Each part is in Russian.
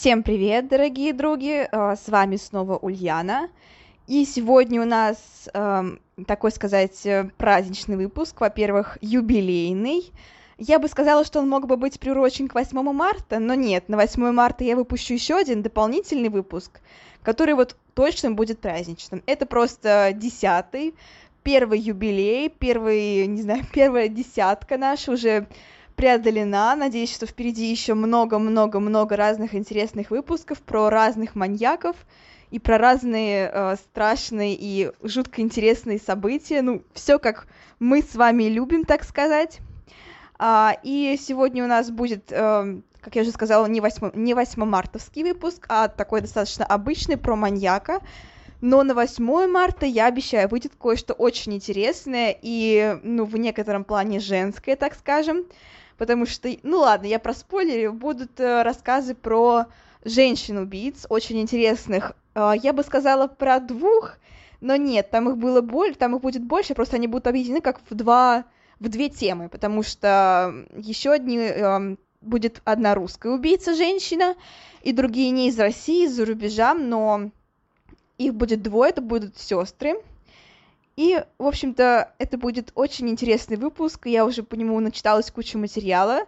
Всем привет, дорогие други! А, с вами снова Ульяна. И сегодня у нас э, такой сказать э, праздничный выпуск. Во-первых, юбилейный. Я бы сказала, что он мог бы быть приурочен к 8 марта, но нет, на 8 марта я выпущу еще один дополнительный выпуск, который вот точно будет праздничным. Это просто десятый, первый юбилей, первый, не знаю, первая десятка наша уже преодолена. Надеюсь, что впереди еще много-много-много разных интересных выпусков про разных маньяков и про разные э, страшные и жутко интересные события. Ну, все как мы с вами любим, так сказать. А, и сегодня у нас будет, э, как я уже сказала, не 8, не 8 мартовский выпуск, а такой достаточно обычный про маньяка. Но на 8 марта, я обещаю, выйдет кое-что очень интересное и, ну, в некотором плане женское, так скажем потому что, ну ладно, я про спойлеры, будут э, рассказы про женщин-убийц, очень интересных. Э, я бы сказала про двух, но нет, там их было больше, там их будет больше, просто они будут объединены как в два, в две темы, потому что еще одни э, будет одна русская убийца женщина, и другие не из России, из-за рубежа, но их будет двое, это будут сестры. И, в общем-то, это будет очень интересный выпуск. Я уже по нему начиталась кучу материала.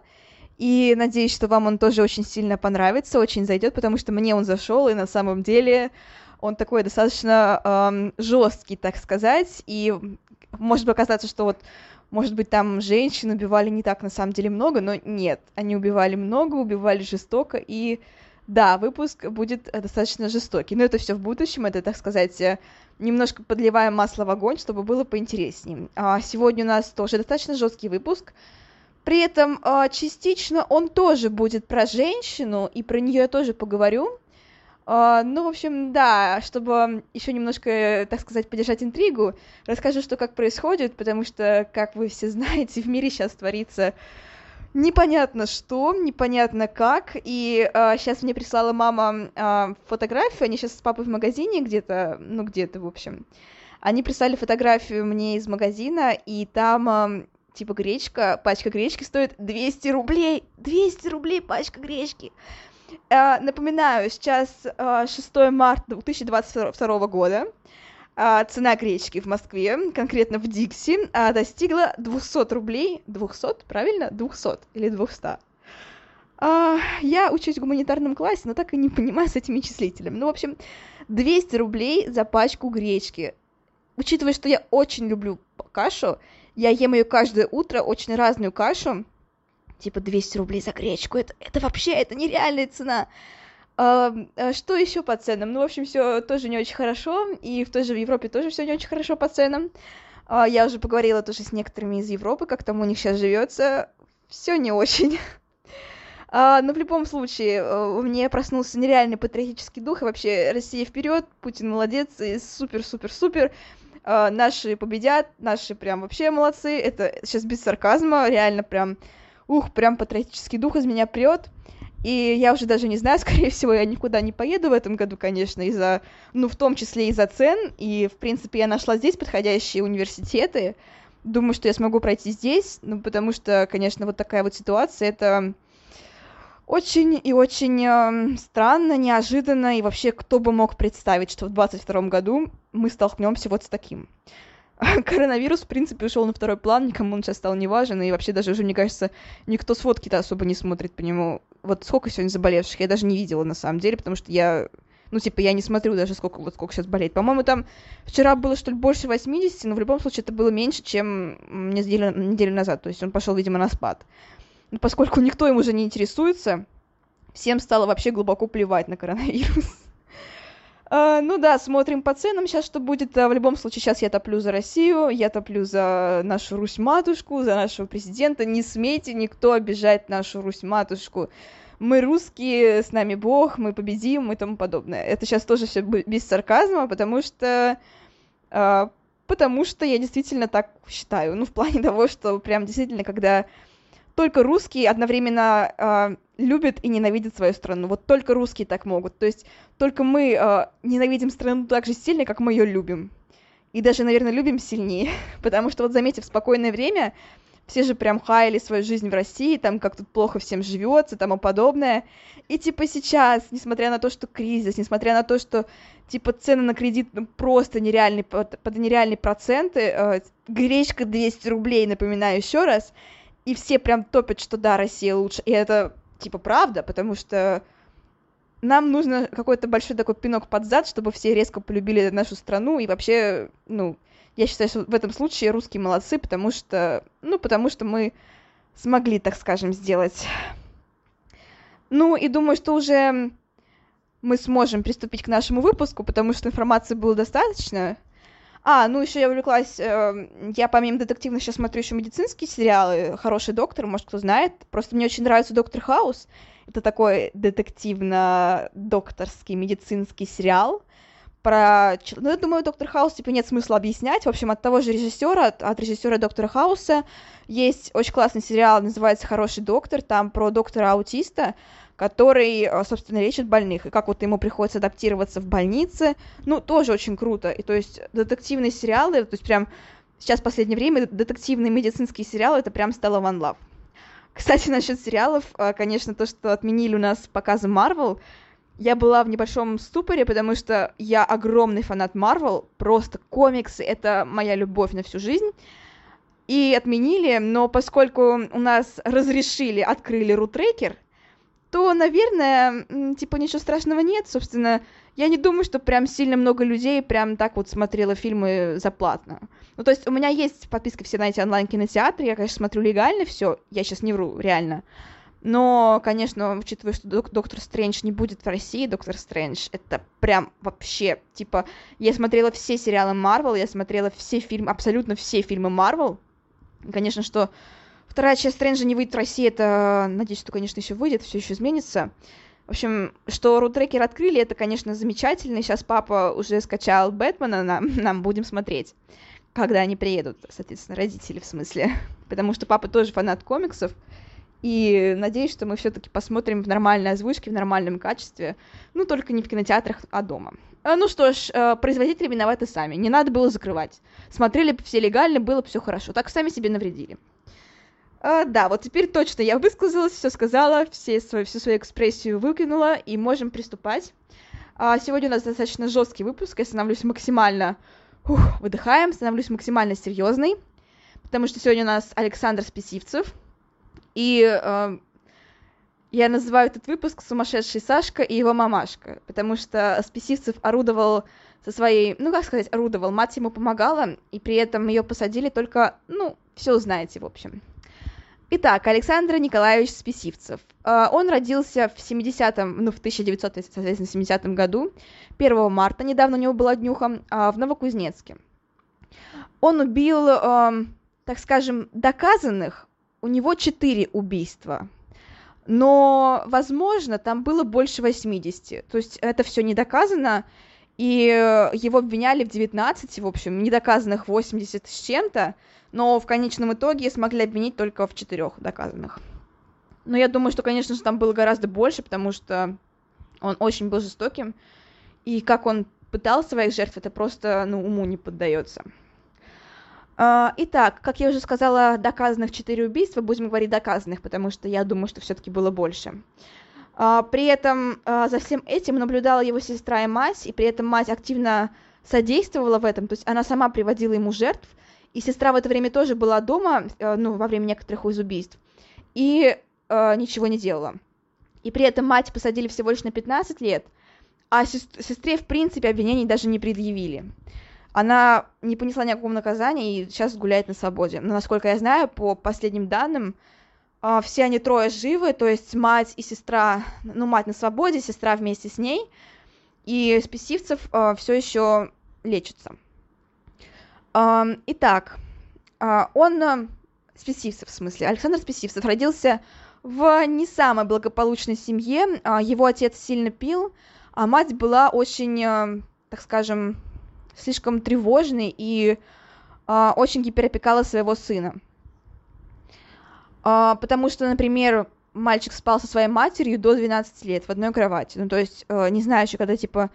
И надеюсь, что вам он тоже очень сильно понравится, очень зайдет, потому что мне он зашел, и на самом деле он такой достаточно эм, жесткий, так сказать. И может показаться, что вот может быть, там женщин убивали не так на самом деле много, но нет, они убивали много, убивали жестоко, и да, выпуск будет достаточно жестокий. Но это все в будущем, это, так сказать, немножко подливаем масло в огонь, чтобы было поинтереснее. А сегодня у нас тоже достаточно жесткий выпуск. При этом а, частично он тоже будет про женщину, и про нее я тоже поговорю. А, ну, в общем, да, чтобы еще немножко, так сказать, поддержать интригу, расскажу, что как происходит, потому что, как вы все знаете, в мире сейчас творится непонятно что, непонятно как, и э, сейчас мне прислала мама э, фотографию, они сейчас с папой в магазине где-то, ну где-то, в общем, они прислали фотографию мне из магазина, и там, э, типа, гречка, пачка гречки стоит 200 рублей, 200 рублей пачка гречки. Э, напоминаю, сейчас э, 6 марта 2022 года, а, цена гречки в Москве, конкретно в Дикси, а, достигла 200 рублей. 200, правильно? 200 или 200. А, я учусь в гуманитарном классе, но так и не понимаю с этими числителями. Ну, в общем, 200 рублей за пачку гречки. Учитывая, что я очень люблю кашу, я ем ее каждое утро, очень разную кашу, типа 200 рублей за гречку, это, это вообще, это нереальная цена. А, что еще по ценам? Ну, в общем, все тоже не очень хорошо, и в той же Европе тоже все не очень хорошо по ценам. А, я уже поговорила тоже с некоторыми из Европы, как там у них сейчас живется. Все не очень. А, но в любом случае, у меня проснулся нереальный патриотический дух, и вообще Россия вперед, Путин молодец, и супер-супер-супер. Наши победят, наши прям вообще молодцы. Это сейчас без сарказма, реально прям, ух, прям патриотический дух из меня прет. И я уже даже не знаю, скорее всего, я никуда не поеду в этом году, конечно, из-за, ну, в том числе из-за цен. И, в принципе, я нашла здесь подходящие университеты. Думаю, что я смогу пройти здесь, ну, потому что, конечно, вот такая вот ситуация, это очень и очень э, странно, неожиданно, и вообще кто бы мог представить, что в 22 году мы столкнемся вот с таким. коронавирус, в принципе, ушел на второй план, никому он сейчас стал не важен, и вообще даже уже, мне кажется, никто сводки-то особо не смотрит по нему. Вот сколько сегодня заболевших, я даже не видела, на самом деле, потому что я ну, типа, я не смотрю даже, сколько, вот сколько сейчас болеет. По-моему, там вчера было, что ли, больше 80, но в любом случае это было меньше, чем неделю, неделю назад. То есть он пошел, видимо, на спад. Но поскольку никто им уже не интересуется, всем стало вообще глубоко плевать на коронавирус. Uh, ну да, смотрим по ценам сейчас, что будет. Uh, в любом случае, сейчас я топлю за Россию, я топлю за нашу Русь-матушку, за нашего президента. Не смейте никто обижать нашу Русь-матушку. Мы русские, с нами Бог, мы победим и тому подобное. Это сейчас тоже все без сарказма, потому что... Uh, потому что я действительно так считаю. Ну, в плане того, что прям действительно, когда только русские одновременно э, любят и ненавидят свою страну. Вот только русские так могут. То есть только мы э, ненавидим страну так же сильно, как мы ее любим. И даже, наверное, любим сильнее. Потому что, вот заметив спокойное время, все же прям хаяли свою жизнь в России, там как тут плохо всем живется, тому подобное. И типа сейчас, несмотря на то, что кризис, несмотря на то, что типа цены на кредит ну, просто нереальные, под, под нереальные проценты, э, гречка 200 рублей, напоминаю еще раз, и все прям топят, что да, Россия лучше. И это, типа, правда, потому что нам нужно какой-то большой такой пинок под зад, чтобы все резко полюбили нашу страну, и вообще, ну, я считаю, что в этом случае русские молодцы, потому что, ну, потому что мы смогли, так скажем, сделать. Ну, и думаю, что уже мы сможем приступить к нашему выпуску, потому что информации было достаточно. А, ну еще я увлеклась, э, я помимо детективных сейчас смотрю еще медицинские сериалы, «Хороший доктор», может, кто знает. Просто мне очень нравится «Доктор Хаус». Это такой детективно-докторский медицинский сериал про... Ну, я думаю, «Доктор Хаус» типа нет смысла объяснять. В общем, от того же режиссера, от, от режиссера «Доктора Хауса» есть очень классный сериал, называется «Хороший доктор», там про доктора-аутиста, который, э, собственно, лечит больных, и как вот ему приходится адаптироваться в больнице, ну, тоже очень круто, и то есть детективные сериалы, то есть прям сейчас в последнее время детективные медицинские сериалы, это прям стало one love. Кстати, насчет сериалов, э, конечно, то, что отменили у нас показы Marvel, я была в небольшом ступоре, потому что я огромный фанат Marvel, просто комиксы — это моя любовь на всю жизнь, и отменили, но поскольку у нас разрешили, открыли рутрекер, то, наверное, типа ничего страшного нет. Собственно, я не думаю, что прям сильно много людей прям так вот смотрела фильмы за платно. Ну, то есть у меня есть подписка все на эти онлайн-кинотеатры, я, конечно, смотрю легально все, я сейчас не вру, реально. Но, конечно, учитывая, что Док- Доктор Стрэндж не будет в России, Доктор Стрэндж, это прям вообще, типа, я смотрела все сериалы Марвел, я смотрела все фильмы, абсолютно все фильмы Марвел. Конечно, что Вторая часть Стрэнджа не выйдет в России, это, надеюсь, что, конечно, еще выйдет, все еще изменится. В общем, что рутрекер открыли, это, конечно, замечательно. Сейчас папа уже скачал Бэтмена, нам, нам будем смотреть, когда они приедут, соответственно, родители в смысле. Потому что папа тоже фанат комиксов, и надеюсь, что мы все-таки посмотрим в нормальной озвучке, в нормальном качестве. Ну, только не в кинотеатрах, а дома. Э, ну что ж, э, производители виноваты сами. Не надо было закрывать. Смотрели все легально, было бы все хорошо. Так сами себе навредили. А, да, вот теперь точно я высказалась, все сказала, все свою, всю свою экспрессию выкинула, и можем приступать. А, сегодня у нас достаточно жесткий выпуск, я становлюсь максимально... Ух, выдыхаем, становлюсь максимально серьезной, потому что сегодня у нас Александр Списивцев, и э, я называю этот выпуск «Сумасшедший Сашка и его мамашка», потому что Списивцев орудовал со своей, ну как сказать, орудовал, мать ему помогала, и при этом ее посадили только, ну, все узнаете, в общем. Итак, Александр Николаевич Списивцев. А, он родился в 70-м, ну, в 1970 году, 1 марта, недавно у него была днюха, а, в Новокузнецке. Он убил, так скажем, доказанных, у него 4 убийства, но, возможно, там было больше 80, то есть это все не доказано, и его обвиняли в 19, в общем, недоказанных 80 с чем-то, но в конечном итоге смогли обвинить только в четырех доказанных. Но я думаю, что, конечно же, там было гораздо больше, потому что он очень был жестоким, и как он пытал своих жертв, это просто, ну, уму не поддается. А, итак, как я уже сказала, доказанных четыре убийства, будем говорить доказанных, потому что я думаю, что все-таки было больше. А, при этом а, за всем этим наблюдала его сестра и мать, и при этом мать активно содействовала в этом, то есть она сама приводила ему жертв, и сестра в это время тоже была дома, э, ну, во время некоторых из убийств, и э, ничего не делала. И при этом мать посадили всего лишь на 15 лет, а сестре, в принципе, обвинений даже не предъявили. Она не понесла никакого наказания и сейчас гуляет на свободе. Но, насколько я знаю, по последним данным, все они трое живы, то есть мать и сестра, ну, мать на свободе, сестра вместе с ней. и Списивцев э, все еще лечится. Итак, э, он, Списивцев в смысле, Александр Списивцев родился в не самой благополучной семье. Его отец сильно пил, а мать была очень, так скажем, слишком тревожной и очень гиперопекала своего сына. Э, потому что, например, мальчик спал со своей матерью до 12 лет в одной кровати. Ну, то есть, э, не знаю, еще когда, типа,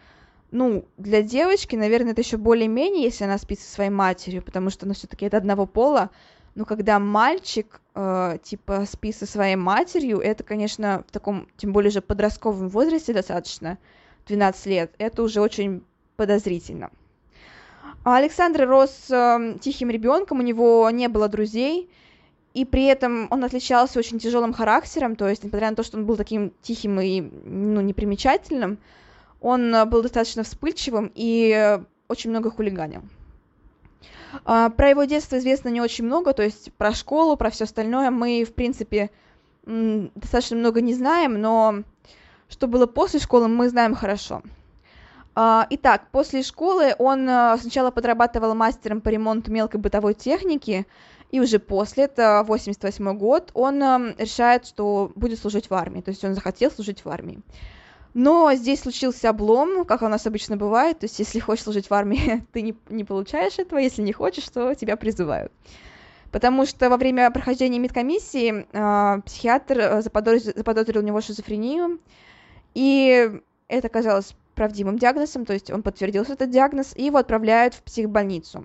ну, для девочки, наверное, это еще более-менее, если она спит со своей матерью, потому что, ну, все-таки это одного пола. Но когда мальчик, э, типа, спит со своей матерью, это, конечно, в таком, тем более же подростковом возрасте достаточно, 12 лет, это уже очень подозрительно. Александр рос э, тихим ребенком, у него не было друзей, и при этом он отличался очень тяжелым характером, то есть, несмотря на то, что он был таким тихим и ну, непримечательным, он э, был достаточно вспыльчивым и очень много хулиганил. А, про его детство известно не очень много, то есть про школу, про все остальное мы, в принципе, достаточно много не знаем, но что было после школы, мы знаем хорошо. А, итак, после школы он э, сначала подрабатывал мастером по ремонту мелкой бытовой техники, и уже после, это 88 год, он э, решает, что будет служить в армии, то есть он захотел служить в армии. Но здесь случился облом, как у нас обычно бывает, то есть если хочешь служить в армии, ты не, не получаешь этого, если не хочешь, то тебя призывают. Потому что во время прохождения медкомиссии э, психиатр э, заподозрил, заподозрил у него шизофрению, и это оказалось правдивым диагнозом, то есть он подтвердился этот диагноз, и его отправляют в психбольницу.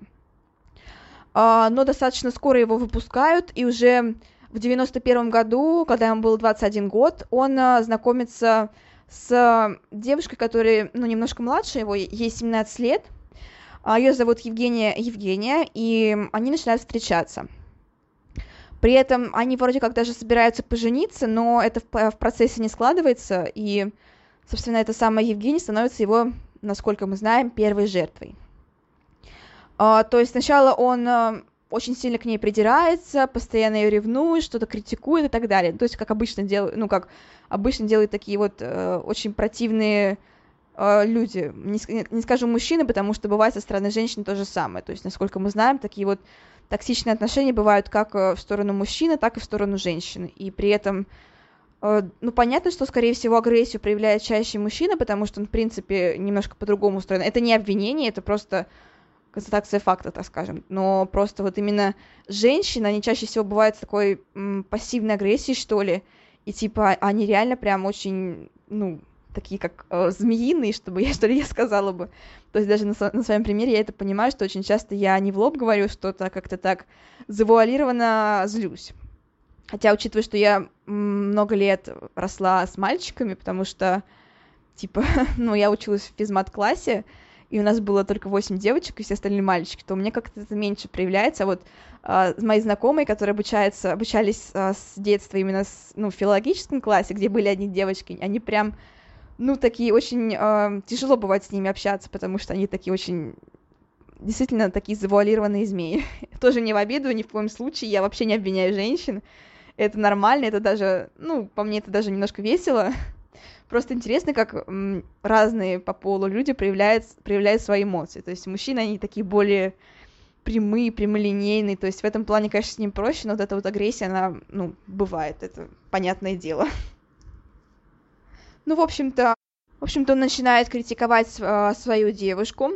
А, но достаточно скоро его выпускают, и уже в 91 году, когда ему был 21 год, он а, знакомится с девушкой, которая, ну, немножко младше его, ей 17 лет, а, ее зовут Евгения Евгения, и они начинают встречаться. При этом они вроде как даже собираются пожениться, но это в, в процессе не складывается, и, собственно, эта самая Евгения становится его, насколько мы знаем, первой жертвой. А, то есть сначала он а, очень сильно к ней придирается, постоянно ее ревнует, что-то критикует и так далее. То есть, как обычно делают, ну, как обычно делают такие вот э, очень противные э, люди. Не, не скажу мужчины, потому что бывает со стороны женщин то же самое. То есть, насколько мы знаем, такие вот токсичные отношения бывают как э, в сторону мужчины, так и в сторону женщины. И при этом, э, ну, понятно, что, скорее всего, агрессию проявляет чаще мужчина, потому что он, в принципе, немножко по-другому устроен. Это не обвинение, это просто констатация факта, так скажем. Но просто вот именно женщины, они чаще всего бывают с такой м, пассивной агрессией, что ли, и типа они реально прям очень, ну, такие как э, змеиные, чтобы я что ли я сказала бы. То есть даже на, на своем примере я это понимаю, что очень часто я не в лоб говорю что-то, а как-то так завуалированно злюсь. Хотя, учитывая, что я много лет росла с мальчиками, потому что, типа, ну, я училась в физмат-классе, и у нас было только 8 девочек, и все остальные мальчики, то меня как-то это меньше проявляется. Вот э, мои знакомые, которые обучаются, обучались э, с детства именно с, ну, в филологическом классе, где были одни девочки, они прям, ну, такие очень... Э, тяжело бывает с ними общаться, потому что они такие очень действительно такие завуалированные змеи. Тоже не в обиду, ни в коем случае, я вообще не обвиняю женщин. Это нормально, это даже, ну, по мне это даже немножко весело, Просто интересно, как разные по полу люди проявляют, проявляют свои эмоции. То есть мужчины, они такие более прямые, прямолинейные. То есть в этом плане, конечно, с ним проще, но вот эта вот агрессия, она, ну, бывает, это понятное дело. Ну, в общем-то, в общем-то, он начинает критиковать э, свою девушку.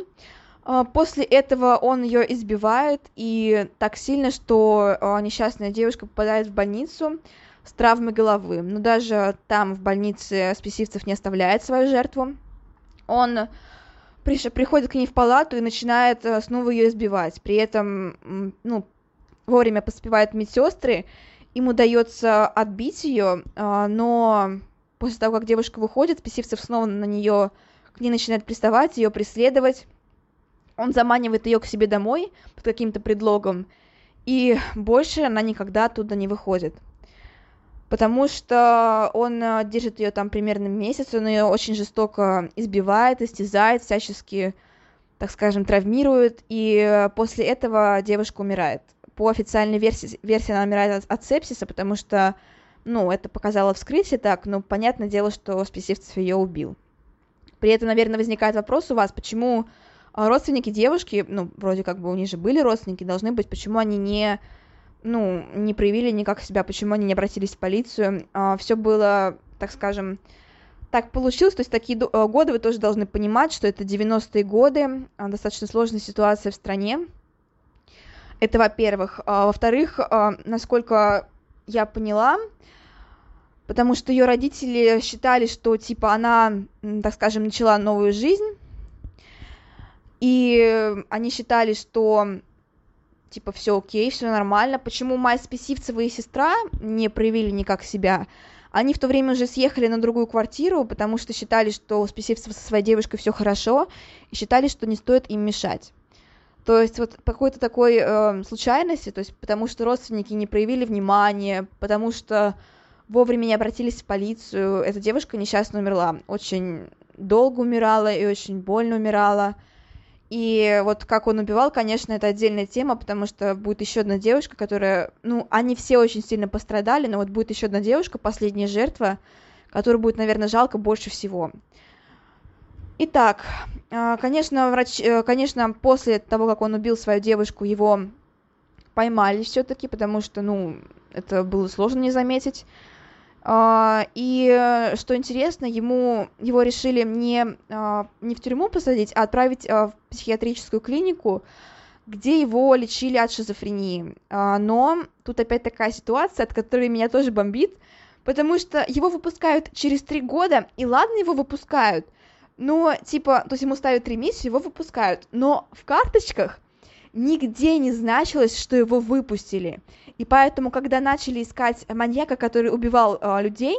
Э, после этого он ее избивает, и так сильно, что э, несчастная девушка попадает в больницу с травмой головы. Но даже там, в больнице, Списивцев не оставляет свою жертву. Он приходит к ней в палату и начинает э, снова ее избивать. При этом, ну, вовремя поспевают медсестры, им удается отбить ее, а, но после того, как девушка выходит, Списивцев снова на нее к ней начинает приставать, ее преследовать. Он заманивает ее к себе домой под каким-то предлогом, и больше она никогда оттуда не выходит потому что он э, держит ее там примерно месяц, он ее очень жестоко избивает, истязает, всячески, так скажем, травмирует, и э, после этого девушка умирает. По официальной версии, версии она умирает от, от сепсиса, потому что, ну, это показало вскрытие так, но понятное дело, что Списивцев ее убил. При этом, наверное, возникает вопрос у вас, почему а, родственники девушки, ну, вроде как бы у них же были родственники, должны быть, почему они не, ну, не проявили никак себя, почему они не обратились в полицию. А, Все было, так скажем, так получилось, то есть такие а, годы вы тоже должны понимать, что это 90-е годы, достаточно сложная ситуация в стране. Это, во-первых. Во-вторых, насколько я поняла, потому что ее родители считали, что типа она, так скажем, начала новую жизнь, и они считали, что типа все окей, все нормально. Почему Майя Списивцева и сестра не проявили никак себя? Они в то время уже съехали на другую квартиру, потому что считали, что у Списивцева со своей девушкой все хорошо, и считали, что не стоит им мешать. То есть вот по какой-то такой э, случайности, то есть потому что родственники не проявили внимания, потому что вовремя не обратились в полицию. Эта девушка несчастно умерла. Очень долго умирала и очень больно умирала. И вот как он убивал, конечно, это отдельная тема, потому что будет еще одна девушка, которая, ну, они все очень сильно пострадали, но вот будет еще одна девушка, последняя жертва, которую будет, наверное, жалко больше всего. Итак, а, конечно, врач, э, конечно, после того, как он убил свою девушку, его поймали все-таки, потому что, ну, это было сложно не заметить. А, и э, что интересно, ему его решили не, а, не в тюрьму посадить, а отправить а, в психиатрическую клинику, где его лечили от шизофрении. Но тут опять такая ситуация, от которой меня тоже бомбит, потому что его выпускают через три года, и ладно его выпускают, но типа, то есть ему ставят месяца, его выпускают, но в карточках нигде не значилось, что его выпустили. И поэтому, когда начали искать маньяка, который убивал э, людей,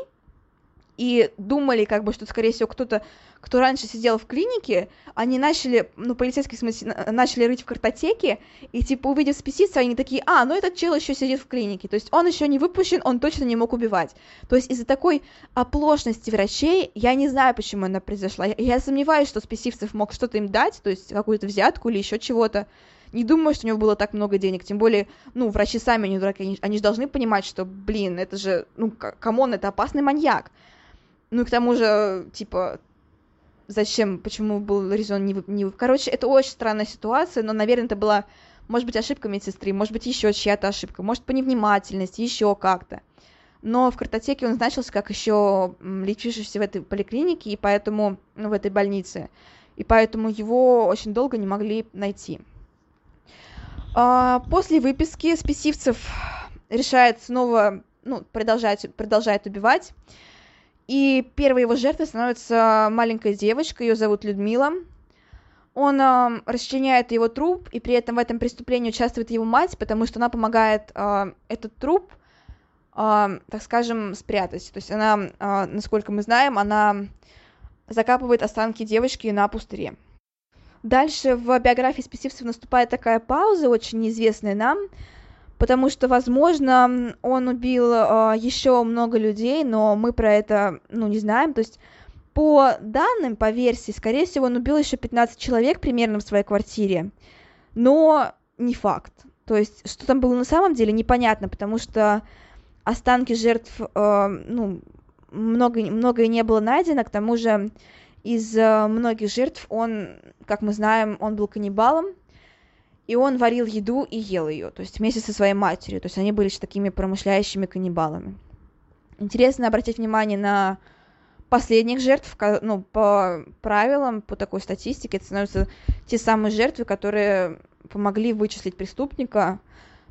и думали, как бы, что, скорее всего, кто-то, кто раньше сидел в клинике, они начали, ну, полицейские, в смысле, начали рыть в картотеке, и, типа, увидев списицию, они такие, а, ну, этот чел еще сидит в клинике, то есть он еще не выпущен, он точно не мог убивать. То есть из-за такой оплошности врачей, я не знаю, почему она произошла, я, я сомневаюсь, что спесивцев мог что-то им дать, то есть какую-то взятку или еще чего-то, не думаю, что у него было так много денег, тем более, ну, врачи сами не дураки, они, они же должны понимать, что, блин, это же, ну, come on, это опасный маньяк. Ну и к тому же, типа, зачем, почему был резон не, не... Короче, это очень странная ситуация, но, наверное, это была, может быть, ошибка медсестры, может быть, еще чья-то ошибка, может, по невнимательности, еще как-то. Но в картотеке он значился как еще лечившийся в этой поликлинике, и поэтому, ну, в этой больнице, и поэтому его очень долго не могли найти. А, после выписки спесивцев решает снова, ну, продолжать, продолжает убивать. И первой его жертвой становится маленькая девочка, ее зовут Людмила. Он э, расчленяет его труп, и при этом в этом преступлении участвует его мать, потому что она помогает э, этот труп, э, так скажем, спрятать. То есть она, э, насколько мы знаем, она закапывает останки девочки на пустыре. Дальше в биографии спесивцев наступает такая пауза, очень неизвестная нам, потому что, возможно, он убил э, еще много людей, но мы про это, ну, не знаем, то есть по данным, по версии, скорее всего, он убил еще 15 человек примерно в своей квартире, но не факт. То есть, что там было на самом деле, непонятно, потому что останки жертв, э, ну, много, многое не было найдено, к тому же из э, многих жертв он, как мы знаем, он был каннибалом, и он варил еду и ел ее, то есть вместе со своей матерью, то есть они были такими промышляющими каннибалами. Интересно обратить внимание на последних жертв, ну, по правилам, по такой статистике, это становятся те самые жертвы, которые помогли вычислить преступника,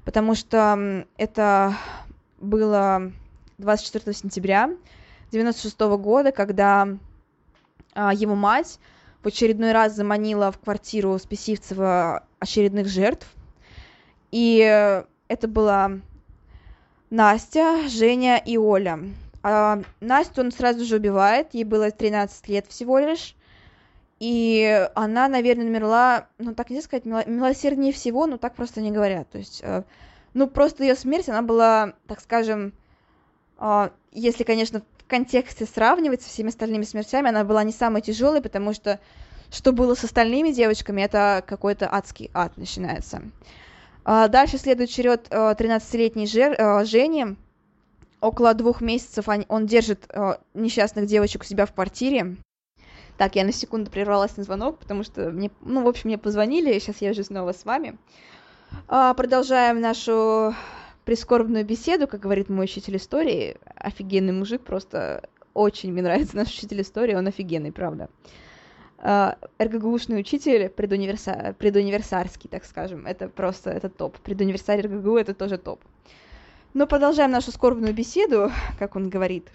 потому что это было 24 сентября 96 года, когда а, его мать в очередной раз заманила в квартиру Списивцева очередных жертв. И это была Настя, Женя и Оля. А Настю он сразу же убивает, ей было 13 лет всего лишь. И она, наверное, умерла, ну так нельзя сказать, милосерднее всего, но так просто не говорят. То есть, э, ну просто ее смерть, она была, так скажем, э, если, конечно, контексте сравнивать со всеми остальными смертями, она была не самой тяжелой, потому что что было с остальными девочками, это какой-то адский ад начинается. А, дальше следует черед 13-летней э, Жени. Около двух месяцев он держит э, несчастных девочек у себя в квартире. Так, я на секунду прервалась на звонок, потому что мне, ну, в общем, мне позвонили, сейчас я уже снова с вами. А, продолжаем нашу прискорбную беседу, как говорит мой учитель истории. Офигенный мужик, просто очень мне нравится наш учитель истории, он офигенный, правда. А, РГГУшный учитель, предуниверса... предуниверсарский, так скажем, это просто, это топ. Предуниверсарий РГГУ это тоже топ. Но продолжаем нашу скорбную беседу, как он говорит.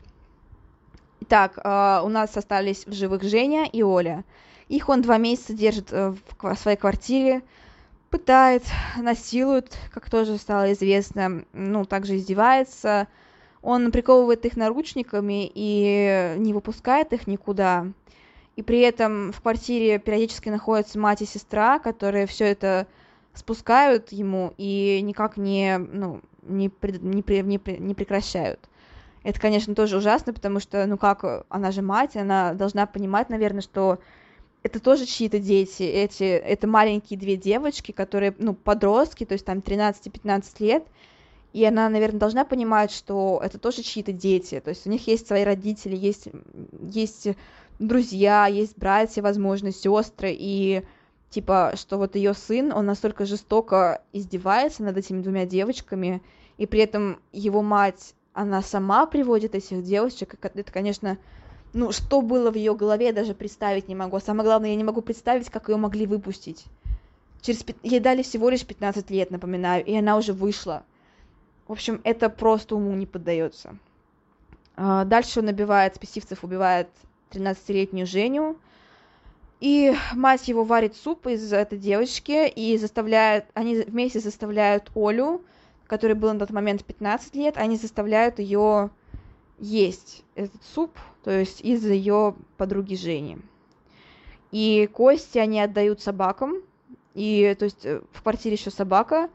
Итак, у нас остались в живых Женя и Оля. Их он два месяца держит э, в своей квартире, пытает, насилует, как тоже стало известно, ну, также издевается. Он приковывает их наручниками и не выпускает их никуда. И при этом в квартире периодически находятся мать и сестра, которые все это спускают ему и никак не, ну, не, не, не, не прекращают. Это, конечно, тоже ужасно, потому что, ну как, она же мать, она должна понимать, наверное, что это тоже чьи-то дети, эти, это маленькие две девочки, которые, ну, подростки, то есть там 13-15 лет, и она, наверное, должна понимать, что это тоже чьи-то дети, то есть у них есть свои родители, есть, есть друзья, есть братья, возможно, сестры, и типа, что вот ее сын, он настолько жестоко издевается над этими двумя девочками, и при этом его мать она сама приводит этих девочек, это, конечно, ну, что было в ее голове, я даже представить не могу. Самое главное, я не могу представить, как ее могли выпустить. Через... Ей дали всего лишь 15 лет, напоминаю, и она уже вышла. В общем, это просто уму не поддается. А, дальше он набивает, спесивцев убивает 13-летнюю Женю, и мать его варит суп из этой девочки, и заставляет, они вместе заставляют Олю которой было на тот момент 15 лет, они заставляют ее есть этот суп, то есть из-за ее подруги Жени. И кости они отдают собакам, и то есть э, в квартире еще собака,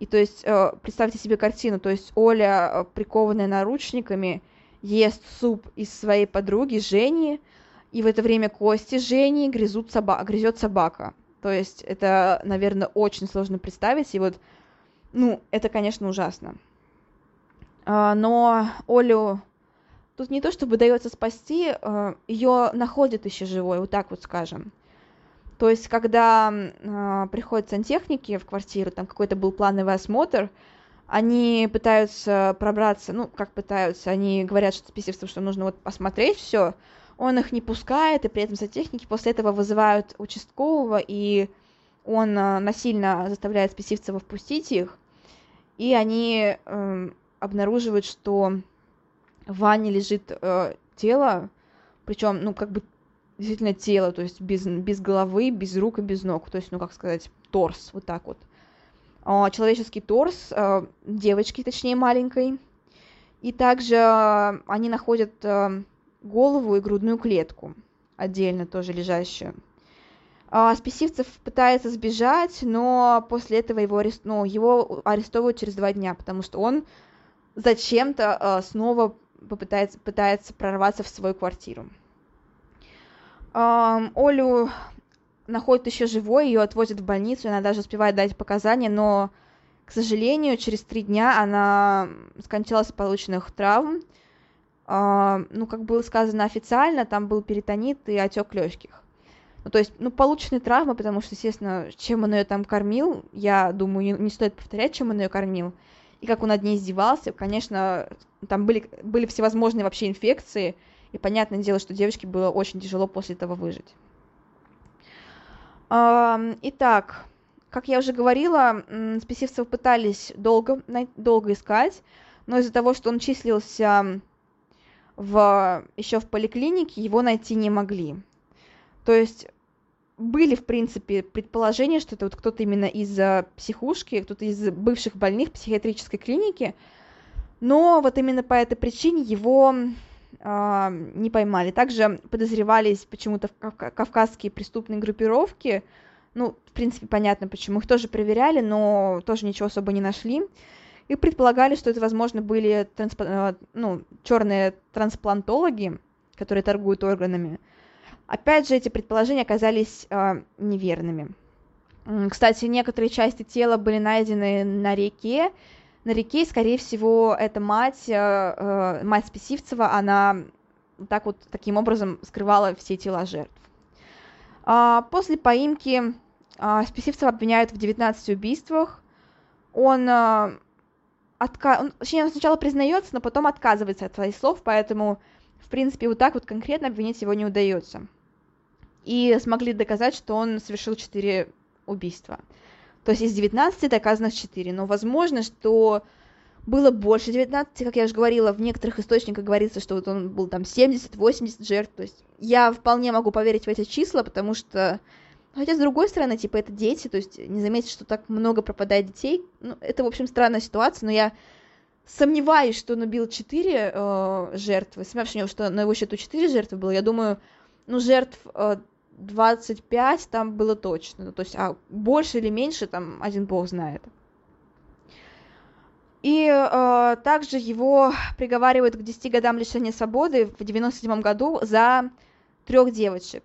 и то есть э, представьте себе картину, то есть Оля, э, прикованная наручниками, ест суп из своей подруги Жени, и в это время кости Жени грызут соба грызет собака. То есть это, наверное, очень сложно представить, и вот ну, это, конечно, ужасно. А, но Олю тут не то чтобы дается спасти, а, ее находят еще живой, вот так вот скажем. То есть, когда э, приходят сантехники в квартиру, там какой-то был плановый осмотр, они пытаются пробраться, ну, как пытаются, они говорят что спесивцам, что нужно вот посмотреть все, он их не пускает, и при этом сантехники после этого вызывают участкового, и он э, насильно заставляет спесивцева впустить их, и они э, обнаруживают, что в ванне лежит э, тело, причем, ну, как бы действительно тело, то есть без, без головы, без рук и без ног, то есть, ну, как сказать, торс, вот так вот. Э, человеческий торс, э, девочки, точнее, маленькой, и также э, они находят э, голову и грудную клетку отдельно тоже лежащую. А, Спесивцев пытается сбежать, но после этого его, арест... ну, его арестовывают через два дня, потому что он зачем-то а, снова попытается, пытается прорваться в свою квартиру. Олю находят еще живой, ее отвозят в больницу, она даже успевает дать показания, но, к сожалению, через три дня она скончалась от полученных травм. Ну, как было сказано официально, там был перитонит и отек легких. Ну, то есть, ну, полученные травмы, потому что, естественно, чем он ее там кормил, я думаю, не, не стоит повторять, чем он ее кормил. И как он над ней издевался, конечно, там были, были всевозможные вообще инфекции, и понятное дело, что девочке было очень тяжело после этого выжить. Итак, как я уже говорила, спесивцев пытались долго, долго искать, но из-за того, что он числился в, еще в поликлинике, его найти не могли. То есть были, в принципе, предположения, что это вот кто-то именно из психушки, кто-то из бывших больных психиатрической клиники, но вот именно по этой причине его э, не поймали. Также подозревались почему-то кавказские преступные группировки, ну, в принципе, понятно, почему их тоже проверяли, но тоже ничего особо не нашли. И предполагали, что это, возможно, были трансп... Ну, черные трансплантологи, которые торгуют органами. Опять же, эти предположения оказались э, неверными. Кстати, некоторые части тела были найдены на реке. На реке, скорее всего, эта мать, э, мать Списивцева, она так вот таким образом скрывала все тела жертв. А, после поимки а, Списивцева обвиняют в 19 убийствах. Он, а, отка... он, точнее, он сначала признается, но потом отказывается от своих слов, поэтому, в принципе, вот так вот конкретно обвинить его не удается. И смогли доказать, что он совершил 4 убийства. То есть из 19 доказано 4, но возможно, что было больше 19, как я уже говорила, в некоторых источниках говорится, что вот он был там 70-80 жертв, то есть я вполне могу поверить в эти числа, потому что, хотя с другой стороны, типа, это дети, то есть не заметить, что так много пропадает детей, ну, это, в общем, странная ситуация, но я сомневаюсь, что он убил 4 э, жертвы, сомневаюсь, что на его счету 4 жертвы было, я думаю, ну, жертв э, 25 там было точно, ну, то есть, а больше или меньше, там, один бог знает. И э, также его приговаривают к 10 годам лишения свободы в 97 году за трех девочек.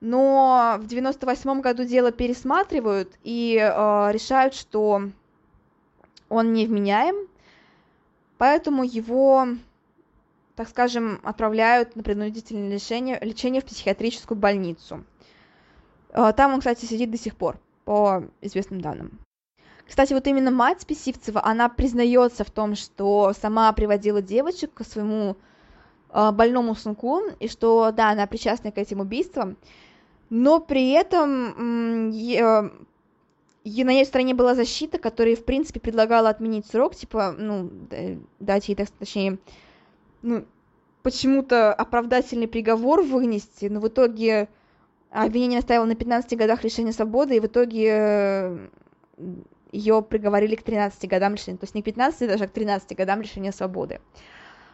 Но в 98 году дело пересматривают и э, решают, что он невменяем, поэтому его, так скажем, отправляют на принудительное лечение, лечение в психиатрическую больницу. Э, там он, кстати, сидит до сих пор, по известным данным. Кстати, вот именно мать Списивцева, она признается в том, что сама приводила девочек к своему э, больному сынку, и что, да, она причастна к этим убийствам, но при этом на ее стороне была защита, которая, в принципе, предлагала отменить срок, типа, ну, дать ей, точнее, ну, почему-то оправдательный приговор вынести, но в итоге обвинение оставило на 15 годах лишения свободы, и в итоге э, ее приговорили к 13 годам лишения, то есть не к 15 даже, а к 13 годам лишения свободы.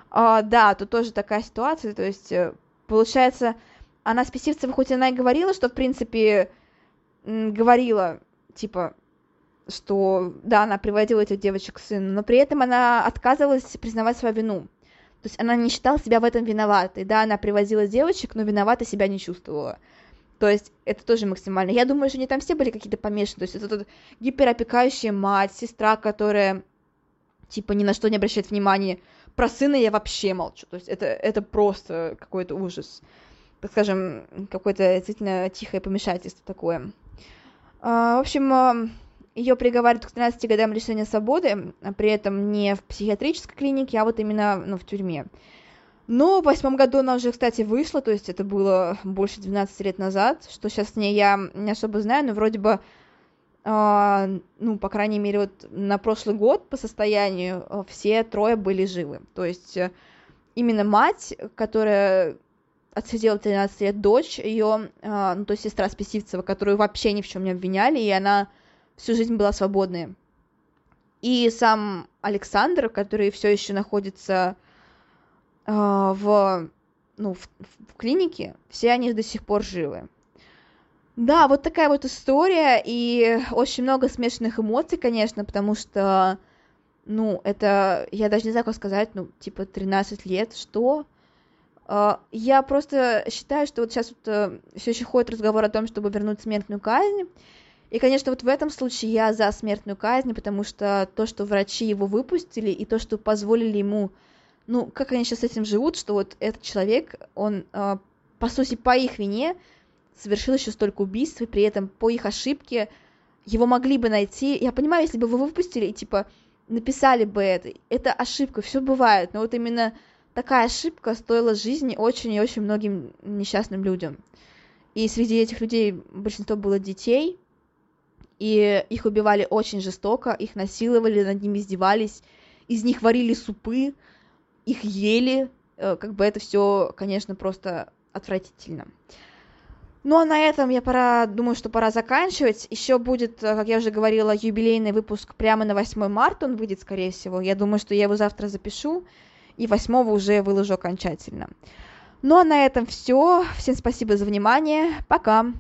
А, да, тут тоже такая ситуация, то есть, э, получается, она с Писивцевой, хоть она и говорила, что, в принципе, говорила, типа, что, да, она приводила этих девочек к сыну, но при этом она отказывалась признавать свою вину. То есть она не считала себя в этом виноватой, да, она привозила девочек, но виновата себя не чувствовала. То есть это тоже максимально. Я думаю, что они там все были какие-то помешаны. То есть это тут гиперопекающая мать, сестра, которая типа ни на что не обращает внимания. Про сына я вообще молчу. То есть это, это просто какой-то ужас. Так скажем, какое-то действительно тихое помешательство такое. А, в общем, а, ее приговаривают к 13 годам лишения свободы, а при этом не в психиатрической клинике, а вот именно ну, в тюрьме. Но в восьмом году она уже, кстати, вышла, то есть это было больше 12 лет назад, что сейчас с я не особо знаю, но вроде бы, э, ну, по крайней мере, вот на прошлый год по состоянию э, все трое были живы. То есть э, именно мать, которая отсидела 13 лет, дочь ее, э, ну, то есть сестра Списивцева, которую вообще ни в чем не обвиняли, и она всю жизнь была свободной. И сам Александр, который все еще находится а, в, ну, в, в клинике, все они до сих пор живы. Да, вот такая вот история, и очень много смешанных эмоций, конечно, потому что, ну, это, я даже не знаю, как сказать, ну, типа 13 лет, что? Uh, я просто считаю, что вот сейчас вот, э, все еще ходит разговор о том, чтобы вернуть смертную казнь, и, конечно, вот в этом случае я за смертную казнь, потому что то, что врачи его выпустили, и то, что позволили ему ну, как они сейчас с этим живут, что вот этот человек, он, э, по сути, по их вине совершил еще столько убийств, и при этом по их ошибке его могли бы найти. Я понимаю, если бы вы выпустили и, типа, написали бы это, это ошибка, все бывает, но вот именно такая ошибка стоила жизни очень и очень многим несчастным людям. И среди этих людей большинство было детей, и их убивали очень жестоко, их насиловали, над ними издевались, из них варили супы, их ели, э, как бы это все, конечно, просто отвратительно. Ну а на этом я пора, думаю, что пора заканчивать. Еще будет, э, как я уже говорила, юбилейный выпуск прямо на 8 марта, он выйдет, скорее всего. Я думаю, что я его завтра запишу, и 8 уже выложу окончательно. Ну а на этом все. Всем спасибо за внимание. Пока.